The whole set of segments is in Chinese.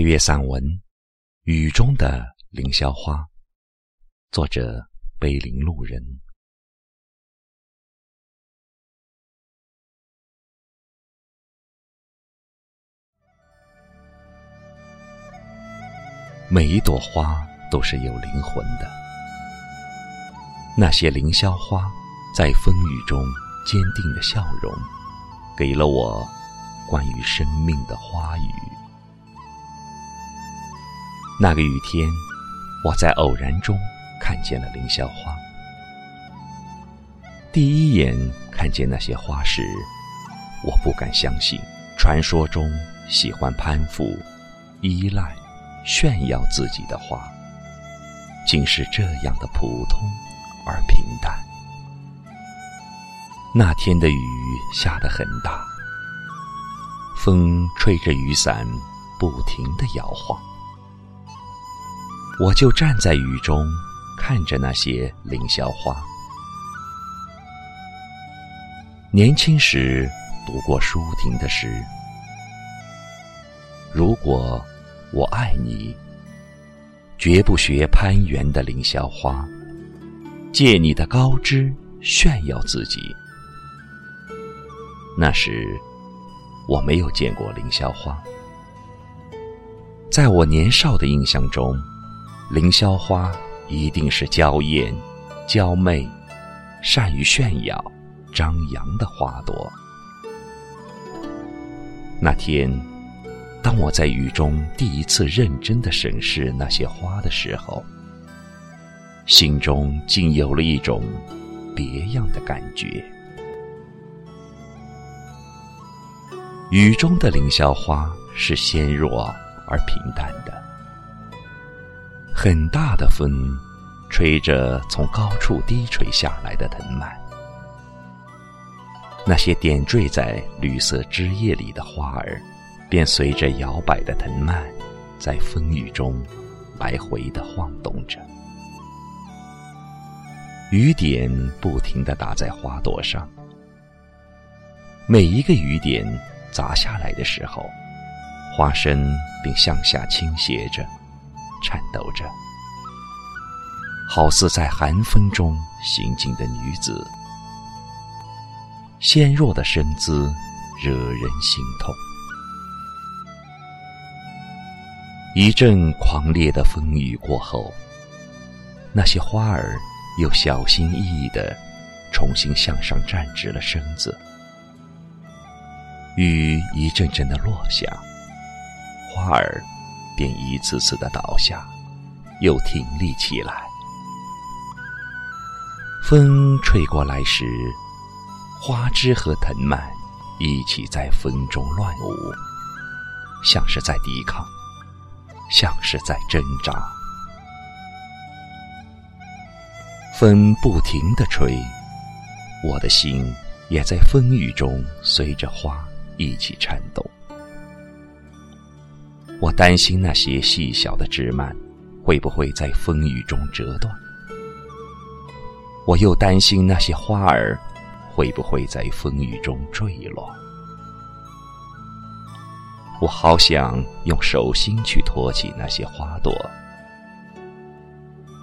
配乐散文《雨中的凌霄花》，作者碑林路人。每一朵花都是有灵魂的，那些凌霄花在风雨中坚定的笑容，给了我关于生命的花语。那个雨天，我在偶然中看见了凌霄花。第一眼看见那些花时，我不敢相信，传说中喜欢攀附、依赖、炫耀自己的花，竟是这样的普通而平淡。那天的雨下得很大，风吹着雨伞不停地摇晃。我就站在雨中，看着那些凌霄花。年轻时读过舒婷的诗：“如果我爱你，绝不学攀援的凌霄花，借你的高枝炫耀自己。”那时我没有见过凌霄花，在我年少的印象中。凌霄花一定是娇艳、娇媚、善于炫耀、张扬的花朵。那天，当我在雨中第一次认真的审视那些花的时候，心中竟有了一种别样的感觉。雨中的凌霄花是纤弱而平淡的。很大的风，吹着从高处低垂下来的藤蔓，那些点缀在绿色枝叶里的花儿，便随着摇摆的藤蔓，在风雨中来回的晃动着。雨点不停的打在花朵上，每一个雨点砸下来的时候，花身便向下倾斜着。颤抖着，好似在寒风中行进的女子，纤弱的身姿惹人心痛。一阵狂烈的风雨过后，那些花儿又小心翼翼地重新向上站直了身子。雨一阵阵的落下，花儿。便一次次的倒下，又挺立起来。风吹过来时，花枝和藤蔓一起在风中乱舞，像是在抵抗，像是在挣扎。风不停的吹，我的心也在风雨中随着花一起颤动。我担心那些细小的枝蔓会不会在风雨中折断，我又担心那些花儿会不会在风雨中坠落。我好想用手心去托起那些花朵，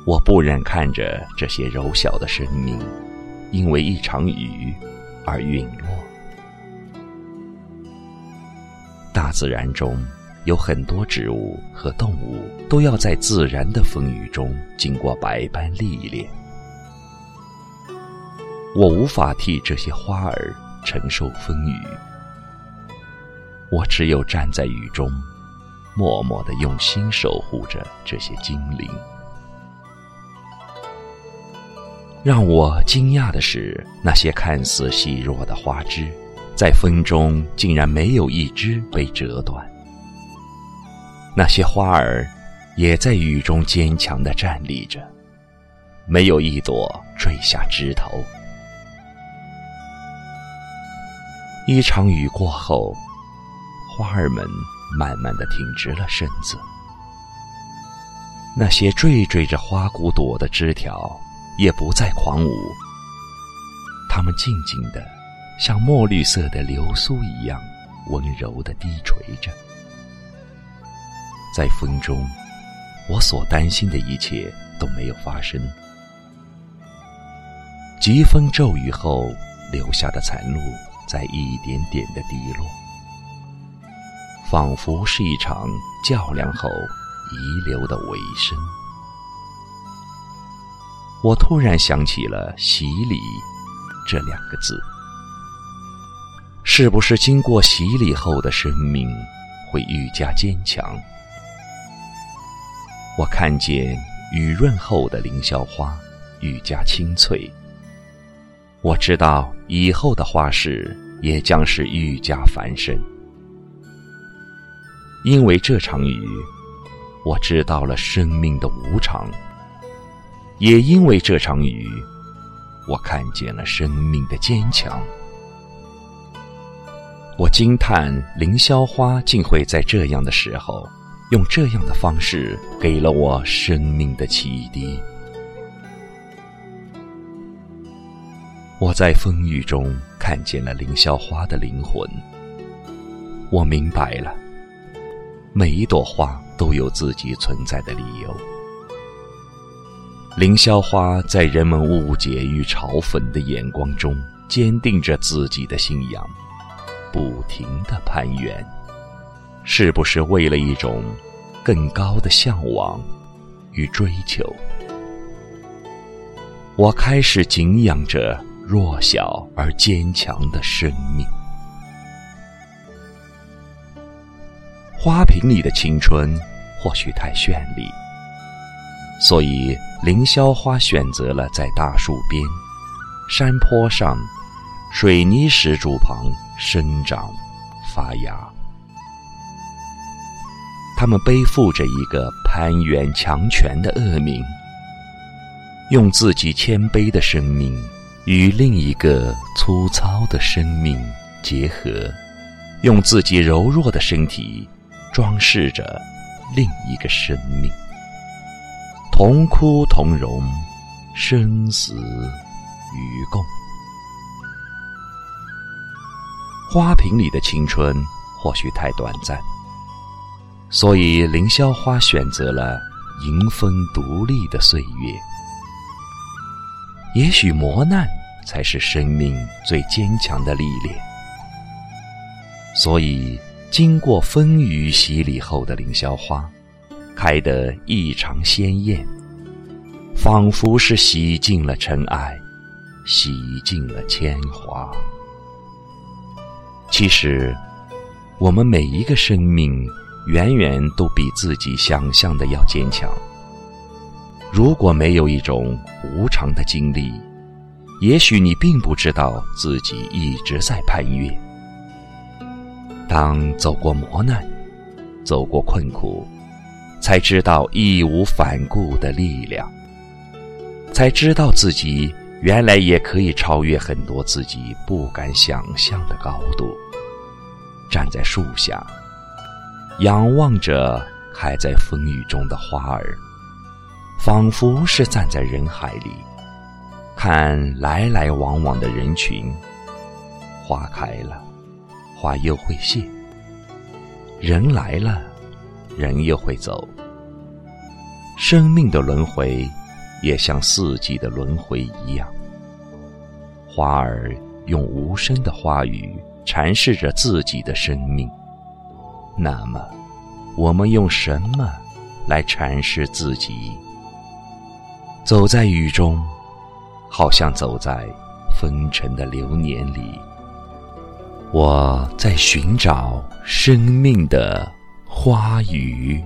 我不忍看着这些柔小的生命因为一场雨而陨落。大自然中。有很多植物和动物都要在自然的风雨中经过百般历练，我无法替这些花儿承受风雨，我只有站在雨中，默默的用心守护着这些精灵。让我惊讶的是，那些看似细弱的花枝，在风中竟然没有一枝被折断。那些花儿也在雨中坚强的站立着，没有一朵坠下枝头。一场雨过后，花儿们慢慢的挺直了身子。那些缀缀着花骨朵的枝条也不再狂舞，它们静静的，像墨绿色的流苏一样温柔的低垂着。在风中，我所担心的一切都没有发生。疾风骤雨后留下的残露，在一点点的滴落，仿佛是一场较量后遗留的尾声。我突然想起了“洗礼”这两个字，是不是经过洗礼后的生命会愈加坚强？我看见雨润后的凌霄花愈加清脆。我知道以后的花事也将是愈加繁盛，因为这场雨，我知道了生命的无常；也因为这场雨，我看见了生命的坚强。我惊叹凌霄花竟会在这样的时候。用这样的方式给了我生命的启迪。我在风雨中看见了凌霄花的灵魂。我明白了，每一朵花都有自己存在的理由。凌霄花在人们误解与嘲讽的眼光中，坚定着自己的信仰，不停的攀援。是不是为了一种更高的向往与追求？我开始敬仰着弱小而坚强的生命。花瓶里的青春或许太绚丽，所以凌霄花选择了在大树边、山坡上、水泥石柱旁生长、发芽。他们背负着一个攀援强权的恶名，用自己谦卑的生命与另一个粗糙的生命结合，用自己柔弱的身体装饰着另一个生命，同哭同荣，生死与共。花瓶里的青春或许太短暂。所以，凌霄花选择了迎风独立的岁月。也许磨难才是生命最坚强的历练。所以，经过风雨洗礼后的凌霄花，开得异常鲜艳，仿佛是洗尽了尘埃，洗尽了铅华。其实，我们每一个生命。远远都比自己想象的要坚强。如果没有一种无常的经历，也许你并不知道自己一直在攀越。当走过磨难，走过困苦，才知道义无反顾的力量，才知道自己原来也可以超越很多自己不敢想象的高度。站在树下。仰望着开在风雨中的花儿，仿佛是站在人海里，看来来往往的人群。花开了，花又会谢；人来了，人又会走。生命的轮回，也像四季的轮回一样。花儿用无声的话语阐释着自己的生命。那么，我们用什么来阐释自己？走在雨中，好像走在风尘的流年里。我在寻找生命的花语。